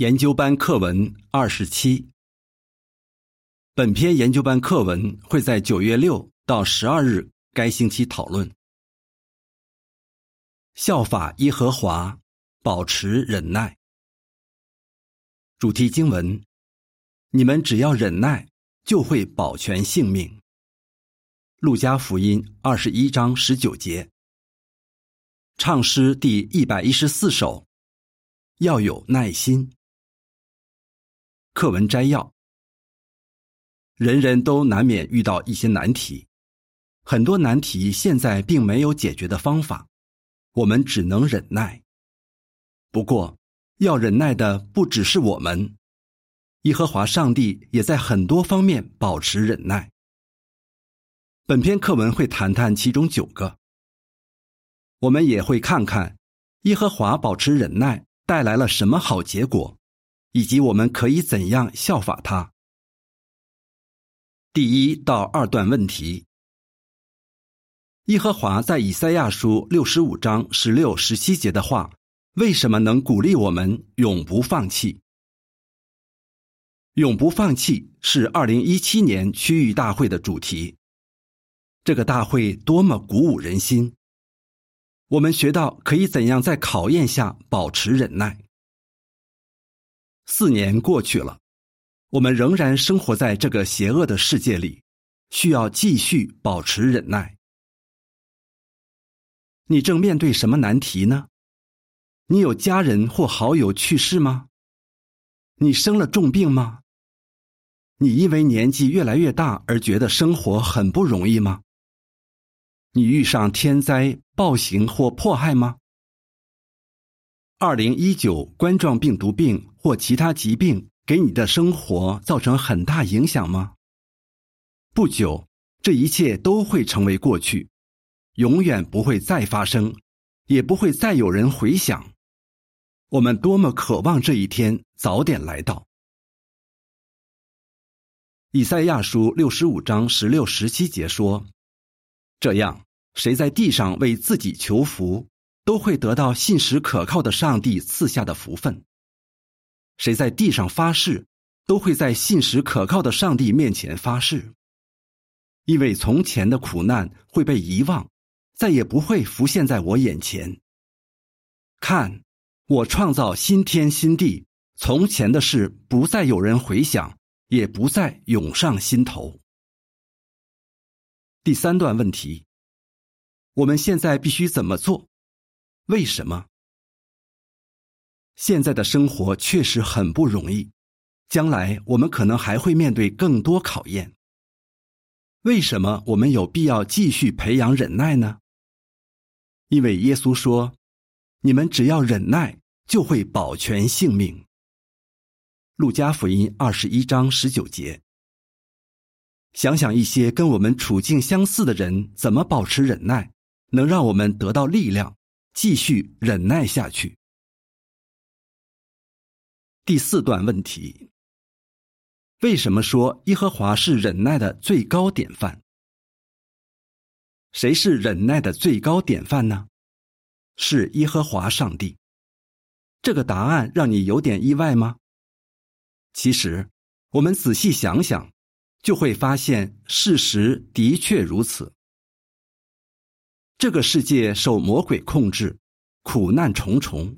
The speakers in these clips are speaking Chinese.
研究班课文二十七。本篇研究班课文会在九月六到十二日该星期讨论。效法耶和华，保持忍耐。主题经文：你们只要忍耐，就会保全性命。路加福音二十一章十九节。唱诗第一百一十四首。要有耐心。课文摘要：人人都难免遇到一些难题，很多难题现在并没有解决的方法，我们只能忍耐。不过，要忍耐的不只是我们，耶和华上帝也在很多方面保持忍耐。本篇课文会谈谈其中九个，我们也会看看耶和华保持忍耐带来了什么好结果。以及我们可以怎样效法他？第一到二段问题：耶和华在以赛亚书六十五章十六、十七节的话，为什么能鼓励我们永不放弃？永不放弃是二零一七年区域大会的主题。这个大会多么鼓舞人心！我们学到可以怎样在考验下保持忍耐。四年过去了，我们仍然生活在这个邪恶的世界里，需要继续保持忍耐。你正面对什么难题呢？你有家人或好友去世吗？你生了重病吗？你因为年纪越来越大而觉得生活很不容易吗？你遇上天灾、暴行或迫害吗？二零一九冠状病毒病或其他疾病给你的生活造成很大影响吗？不久，这一切都会成为过去，永远不会再发生，也不会再有人回想。我们多么渴望这一天早点来到！以赛亚书六十五章十六、十七节说：“这样，谁在地上为自己求福？”都会得到信实可靠的上帝赐下的福分。谁在地上发誓，都会在信实可靠的上帝面前发誓，因为从前的苦难会被遗忘，再也不会浮现在我眼前。看，我创造新天新地，从前的事不再有人回想，也不再涌上心头。第三段问题：我们现在必须怎么做？为什么？现在的生活确实很不容易，将来我们可能还会面对更多考验。为什么我们有必要继续培养忍耐呢？因为耶稣说：“你们只要忍耐，就会保全性命。”路加福音二十一章十九节。想想一些跟我们处境相似的人怎么保持忍耐，能让我们得到力量。继续忍耐下去。第四段问题：为什么说耶和华是忍耐的最高典范？谁是忍耐的最高典范呢？是耶和华上帝。这个答案让你有点意外吗？其实，我们仔细想想，就会发现事实的确如此。这个世界受魔鬼控制，苦难重重。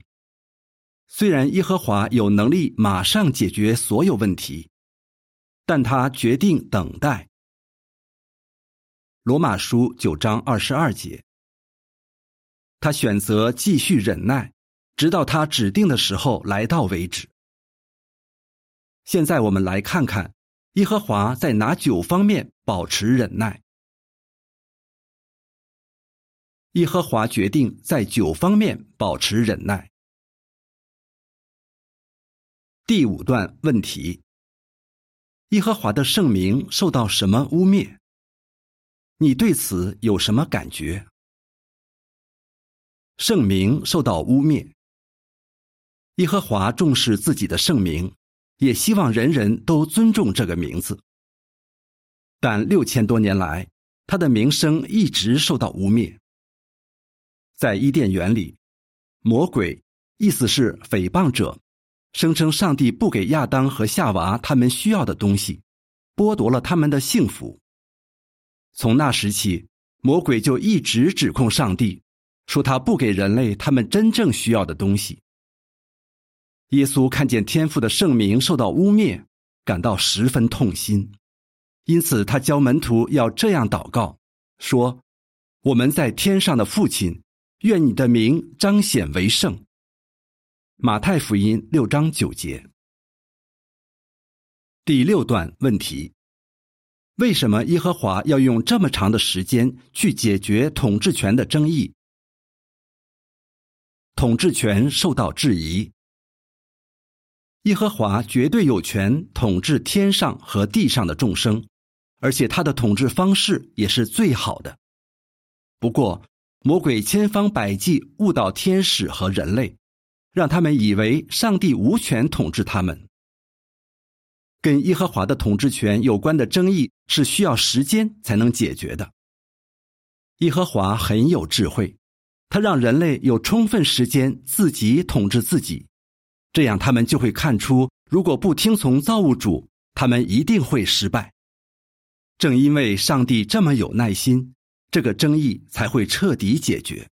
虽然耶和华有能力马上解决所有问题，但他决定等待。罗马书九章二十二节，他选择继续忍耐，直到他指定的时候来到为止。现在我们来看看耶和华在哪九方面保持忍耐。耶和华决定在九方面保持忍耐。第五段问题：耶和华的圣名受到什么污蔑？你对此有什么感觉？圣名受到污蔑。耶和华重视自己的圣名，也希望人人都尊重这个名字。但六千多年来，他的名声一直受到污蔑。在伊甸园里，魔鬼意思是诽谤者，声称上帝不给亚当和夏娃他们需要的东西，剥夺了他们的幸福。从那时起，魔鬼就一直指控上帝，说他不给人类他们真正需要的东西。耶稣看见天父的圣名受到污蔑，感到十分痛心，因此他教门徒要这样祷告，说：“我们在天上的父亲，愿你的名彰显为圣。”马太福音六章九节。第六段问题：为什么耶和华要用这么长的时间去解决统治权的争议？统治权受到质疑。耶和华绝对有权统治天上和地上的众生，而且他的统治方式也是最好的。不过，魔鬼千方百计误导天使和人类，让他们以为上帝无权统治他们。跟耶和华的统治权有关的争议是需要时间才能解决的。耶和华很有智慧，他让人类有充分时间自己统治自己。这样，他们就会看出，如果不听从造物主，他们一定会失败。正因为上帝这么有耐心，这个争议才会彻底解决。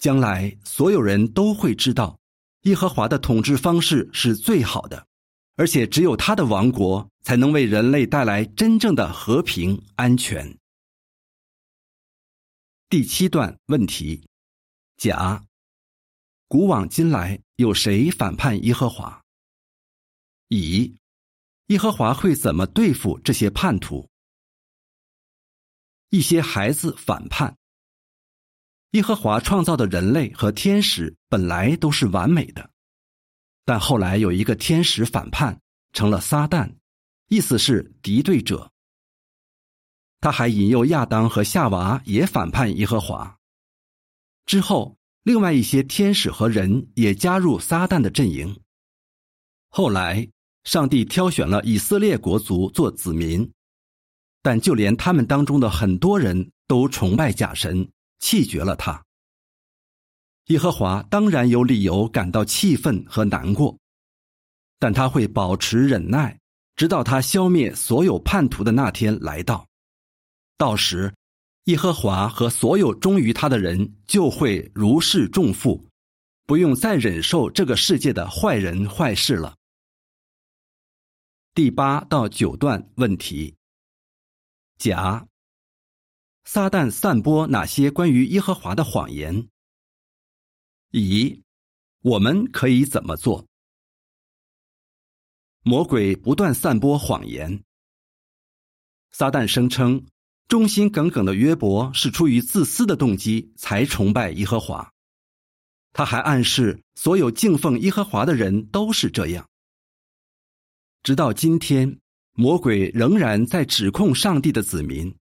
将来，所有人都会知道，耶和华的统治方式是最好的，而且只有他的王国才能为人类带来真正的和平安全。第七段问题：甲。古往今来，有谁反叛耶和华？乙，耶和华会怎么对付这些叛徒？一些孩子反叛。耶和华创造的人类和天使本来都是完美的，但后来有一个天使反叛，成了撒旦，意思是敌对者。他还引诱亚当和夏娃也反叛耶和华。之后。另外一些天使和人也加入撒旦的阵营。后来，上帝挑选了以色列国族做子民，但就连他们当中的很多人都崇拜假神，弃绝了他。耶和华当然有理由感到气愤和难过，但他会保持忍耐，直到他消灭所有叛徒的那天来到。到时。耶和华和所有忠于他的人就会如释重负，不用再忍受这个世界的坏人坏事了。第八到九段问题：甲，撒旦散播哪些关于耶和华的谎言？乙，我们可以怎么做？魔鬼不断散播谎言。撒旦声称。忠心耿耿的约伯是出于自私的动机才崇拜耶和华，他还暗示所有敬奉耶和华的人都是这样。直到今天，魔鬼仍然在指控上帝的子民。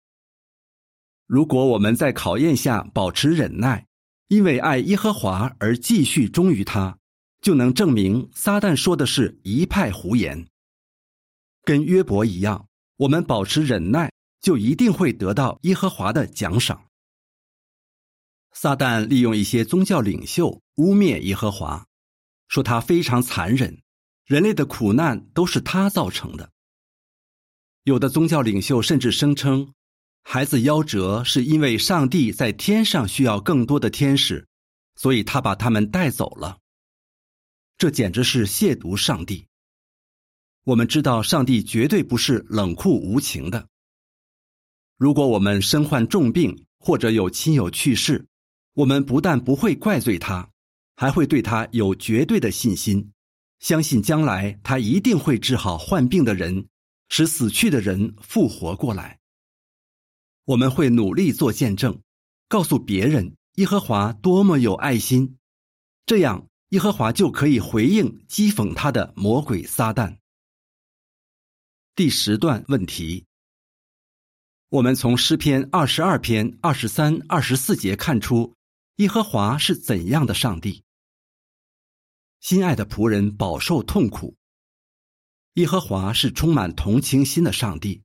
如果我们在考验下保持忍耐，因为爱耶和华而继续忠于他，就能证明撒旦说的是一派胡言。跟约伯一样，我们保持忍耐。就一定会得到耶和华的奖赏。撒旦利用一些宗教领袖污蔑耶和华，说他非常残忍，人类的苦难都是他造成的。有的宗教领袖甚至声称，孩子夭折是因为上帝在天上需要更多的天使，所以他把他们带走了。这简直是亵渎上帝。我们知道，上帝绝对不是冷酷无情的。如果我们身患重病或者有亲友去世，我们不但不会怪罪他，还会对他有绝对的信心，相信将来他一定会治好患病的人，使死去的人复活过来。我们会努力做见证，告诉别人耶和华多么有爱心，这样耶和华就可以回应讥讽他的魔鬼撒旦。第十段问题。我们从诗篇二十二篇二十三、二十四节看出，耶和华是怎样的上帝。心爱的仆人饱受痛苦，耶和华是充满同情心的上帝，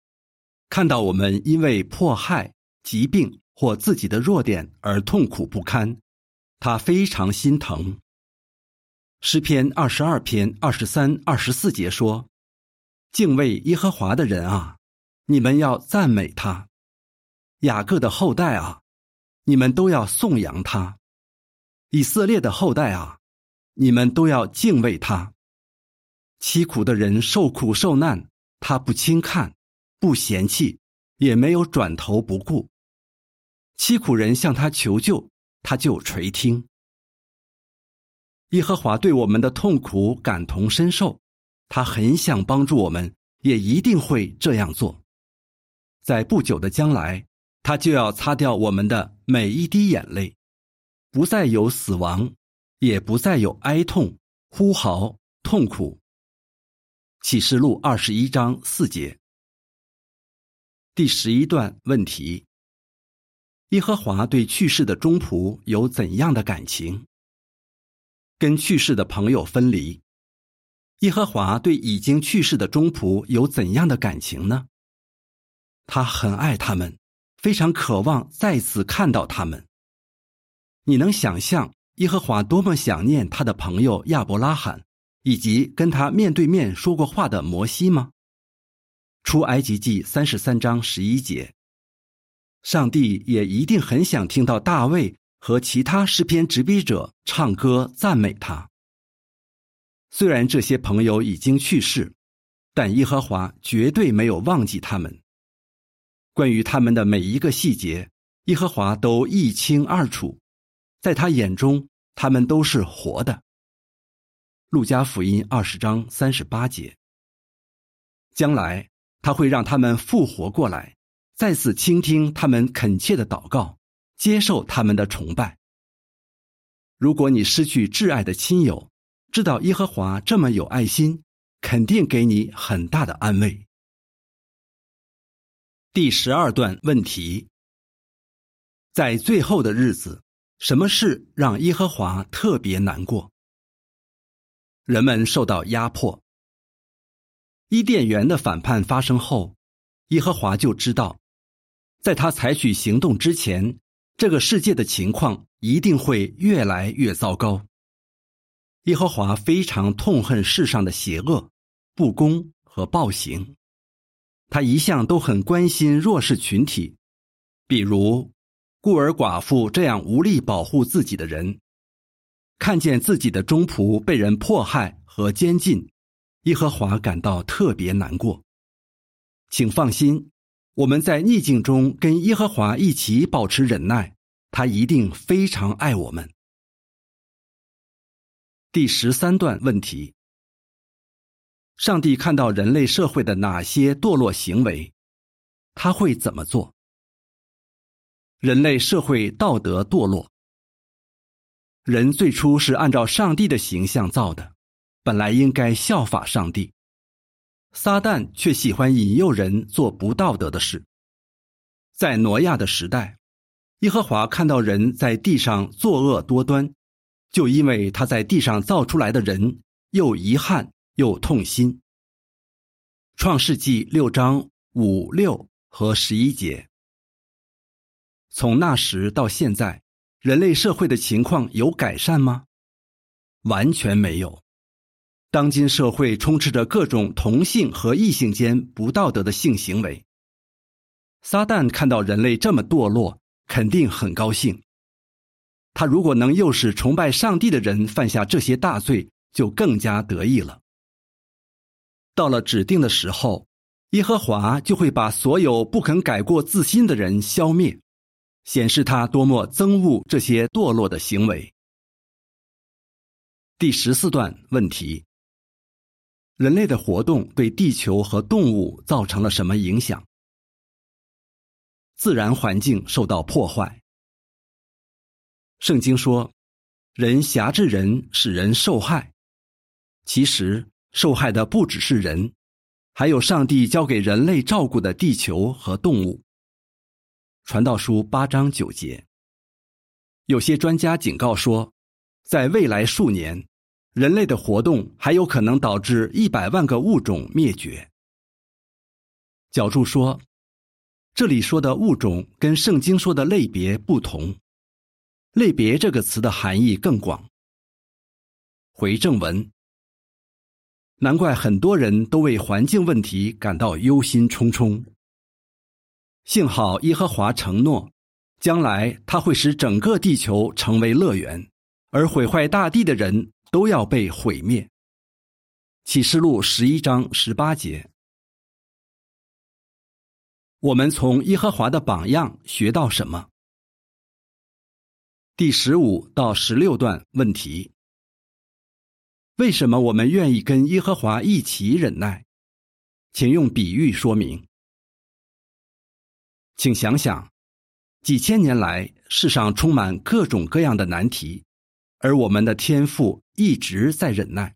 看到我们因为迫害、疾病或自己的弱点而痛苦不堪，他非常心疼。诗篇二十二篇二十三、二十四节说：“敬畏耶和华的人啊，你们要赞美他；雅各的后代啊，你们都要颂扬他；以色列的后代啊，你们都要敬畏他。凄苦的人受苦受难，他不轻看，不嫌弃，也没有转头不顾。凄苦人向他求救，他就垂听。”耶和华对我们的痛苦感同身受，他很想帮助我们，也一定会这样做。在不久的将来，他就要擦掉我们的每一滴眼泪，不再有死亡，也不再有哀痛、呼嚎、痛苦。启示录二十一章四节，第十一段问题：耶和华对去世的中仆有怎样的感情？跟去世的朋友分离，耶和华对已经去世的中仆有怎样的感情呢？他很爱他们，非常渴望再次看到他们。你能想象耶和华多么想念他的朋友亚伯拉罕，以及跟他面对面说过话的摩西吗？出埃及记三十三章十一节，上帝也一定很想听到大卫。和其他诗篇执笔者唱歌赞美他。虽然这些朋友已经去世，但耶和华绝对没有忘记他们。关于他们的每一个细节，耶和华都一清二楚，在他眼中，他们都是活的。路加福音二十章三十八节。将来他会让他们复活过来，再次倾听他们恳切的祷告。接受他们的崇拜。如果你失去挚爱的亲友，知道耶和华这么有爱心，肯定给你很大的安慰。第十二段问题：在最后的日子，什么事让耶和华特别难过？人们受到压迫。伊甸园的反叛发生后，耶和华就知道，在他采取行动之前。这个世界的情况一定会越来越糟糕。耶和华非常痛恨世上的邪恶、不公和暴行，他一向都很关心弱势群体，比如孤儿寡妇这样无力保护自己的人。看见自己的中仆被人迫害和监禁，耶和华感到特别难过。请放心。我们在逆境中跟耶和华一起保持忍耐，他一定非常爱我们。第十三段问题：上帝看到人类社会的哪些堕落行为，他会怎么做？人类社会道德堕落，人最初是按照上帝的形象造的，本来应该效法上帝。撒旦却喜欢引诱人做不道德的事。在挪亚的时代，耶和华看到人在地上作恶多端，就因为他在地上造出来的人又遗憾又痛心。创世纪六章五六和十一节。从那时到现在，人类社会的情况有改善吗？完全没有。当今社会充斥着各种同性和异性间不道德的性行为。撒旦看到人类这么堕落，肯定很高兴。他如果能诱使崇拜上帝的人犯下这些大罪，就更加得意了。到了指定的时候，耶和华就会把所有不肯改过自新的人消灭，显示他多么憎恶这些堕落的行为。第十四段问题。人类的活动对地球和动物造成了什么影响？自然环境受到破坏。圣经说，人辖制人，使人受害。其实，受害的不只是人，还有上帝交给人类照顾的地球和动物。传道书八章九节。有些专家警告说，在未来数年。人类的活动还有可能导致一百万个物种灭绝。角柱说：“这里说的物种跟圣经说的类别不同，类别这个词的含义更广。回正文。难怪很多人都为环境问题感到忧心忡忡。幸好耶和华承诺，将来他会使整个地球成为乐园，而毁坏大地的人都要被毁灭。启示录十一章十八节。我们从耶和华的榜样学到什么？第十五到十六段问题：为什么我们愿意跟耶和华一起忍耐？请用比喻说明。请想想，几千年来，世上充满各种各样的难题，而我们的天赋一直在忍耐。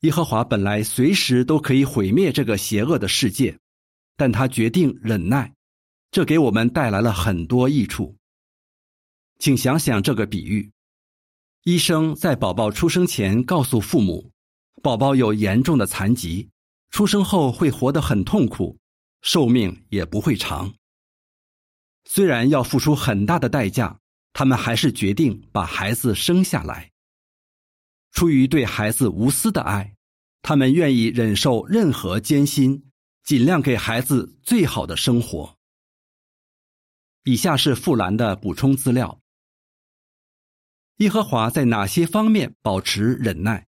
耶和华本来随时都可以毁灭这个邪恶的世界。但他决定忍耐，这给我们带来了很多益处。请想想这个比喻：医生在宝宝出生前告诉父母，宝宝有严重的残疾，出生后会活得很痛苦，寿命也不会长。虽然要付出很大的代价，他们还是决定把孩子生下来。出于对孩子无私的爱，他们愿意忍受任何艰辛。尽量给孩子最好的生活。以下是富兰的补充资料：耶和华在哪些方面保持忍耐？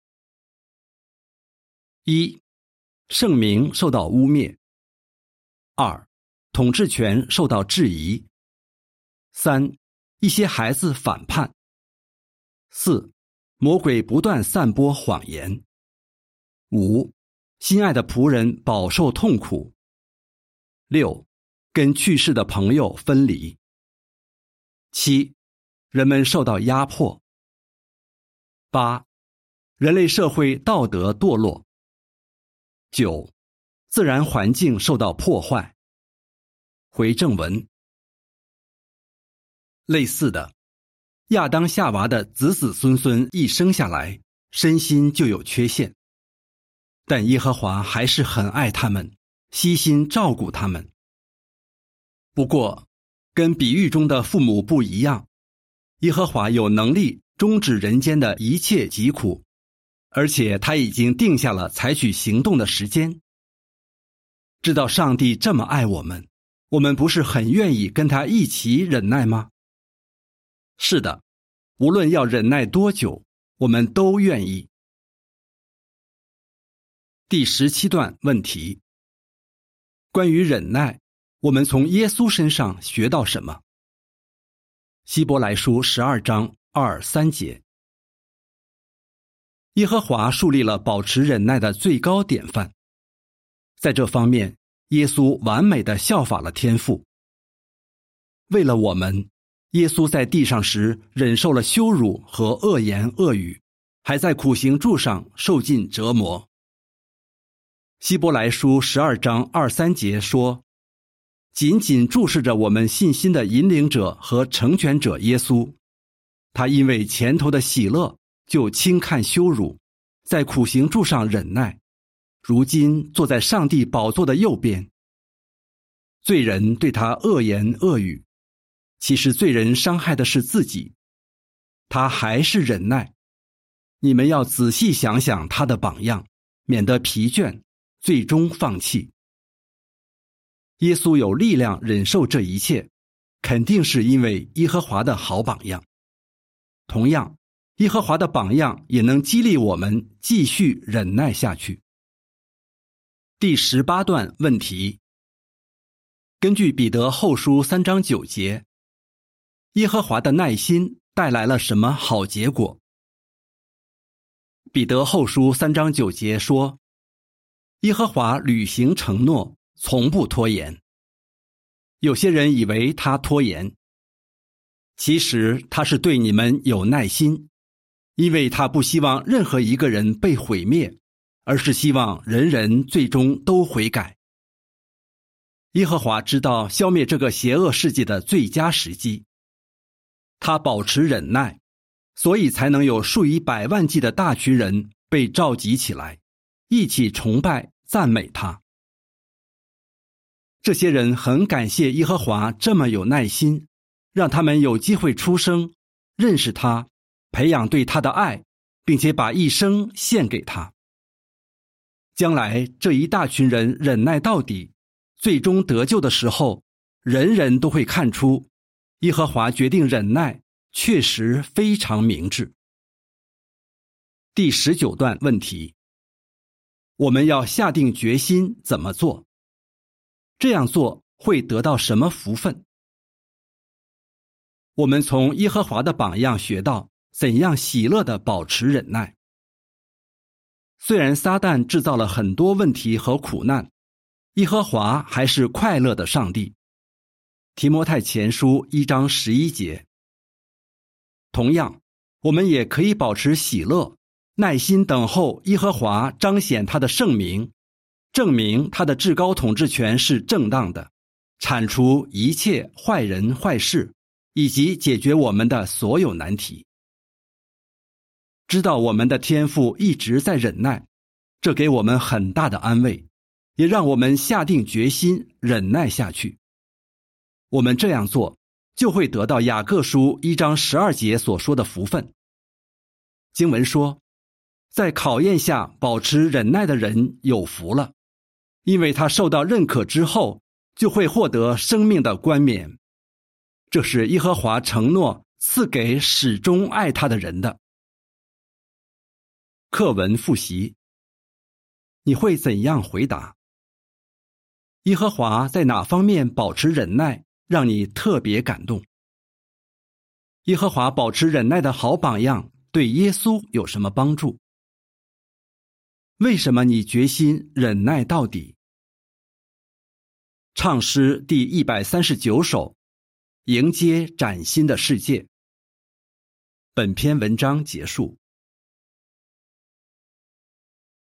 一、圣名受到污蔑；二、统治权受到质疑；三、一些孩子反叛；四、魔鬼不断散播谎言；五。心爱的仆人饱受痛苦。六，跟去世的朋友分离。七，人们受到压迫。八，人类社会道德堕落。九，自然环境受到破坏。回正文。类似的，亚当夏娃的子子孙孙一生下来，身心就有缺陷。但耶和华还是很爱他们，悉心照顾他们。不过，跟比喻中的父母不一样，耶和华有能力终止人间的一切疾苦，而且他已经定下了采取行动的时间。知道上帝这么爱我们，我们不是很愿意跟他一起忍耐吗？是的，无论要忍耐多久，我们都愿意。第十七段问题：关于忍耐，我们从耶稣身上学到什么？希伯来书十二章二三节，耶和华树立了保持忍耐的最高典范，在这方面，耶稣完美的效法了天父。为了我们，耶稣在地上时忍受了羞辱和恶言恶语，还在苦行柱上受尽折磨。希伯来书十二章二三节说：“紧紧注视着我们信心的引领者和成全者耶稣，他因为前头的喜乐，就轻看羞辱，在苦行柱上忍耐，如今坐在上帝宝座的右边。罪人对他恶言恶语，其实罪人伤害的是自己，他还是忍耐。你们要仔细想想他的榜样，免得疲倦。”最终放弃。耶稣有力量忍受这一切，肯定是因为耶和华的好榜样。同样，耶和华的榜样也能激励我们继续忍耐下去。第十八段问题：根据彼得后书三章九节，耶和华的耐心带来了什么好结果？彼得后书三章九节说。耶和华履行承诺，从不拖延。有些人以为他拖延，其实他是对你们有耐心，因为他不希望任何一个人被毁灭，而是希望人人最终都悔改。耶和华知道消灭这个邪恶世界的最佳时机，他保持忍耐，所以才能有数以百万计的大群人被召集起来，一起崇拜。赞美他，这些人很感谢耶和华这么有耐心，让他们有机会出生，认识他，培养对他的爱，并且把一生献给他。将来这一大群人忍耐到底，最终得救的时候，人人都会看出，耶和华决定忍耐确实非常明智。第十九段问题：我们要下定决心怎么做？这样做会得到什么福分？我们从耶和华的榜样学到怎样喜乐的保持忍耐。虽然撒旦制造了很多问题和苦难，耶和华还是快乐的上帝。提摩太前书一章十一节。同样，我们也可以保持喜乐，耐心等候耶和华彰显他的圣名，证明他的至高统治权是正当的，铲除一切坏人坏事，以及解决我们的所有难题。知道我们的天赋一直在忍耐，这给我们很大的安慰，也让我们下定决心忍耐下去。我们这样做，就会得到雅各书一章十二节所说的福分。经文说，在考验下保持忍耐的人有福了，因为他受到认可之后，就会获得生命的冠冕。这是耶和华承诺赐给始终爱他的人的。课文复习，你会怎样回答？耶和华在哪方面保持忍耐，让你特别感动？耶和华保持忍耐的好榜样，对耶稣有什么帮助？为什么你决心忍耐到底？唱诗第一百三十九首，迎接崭新的世界。本篇文章结束。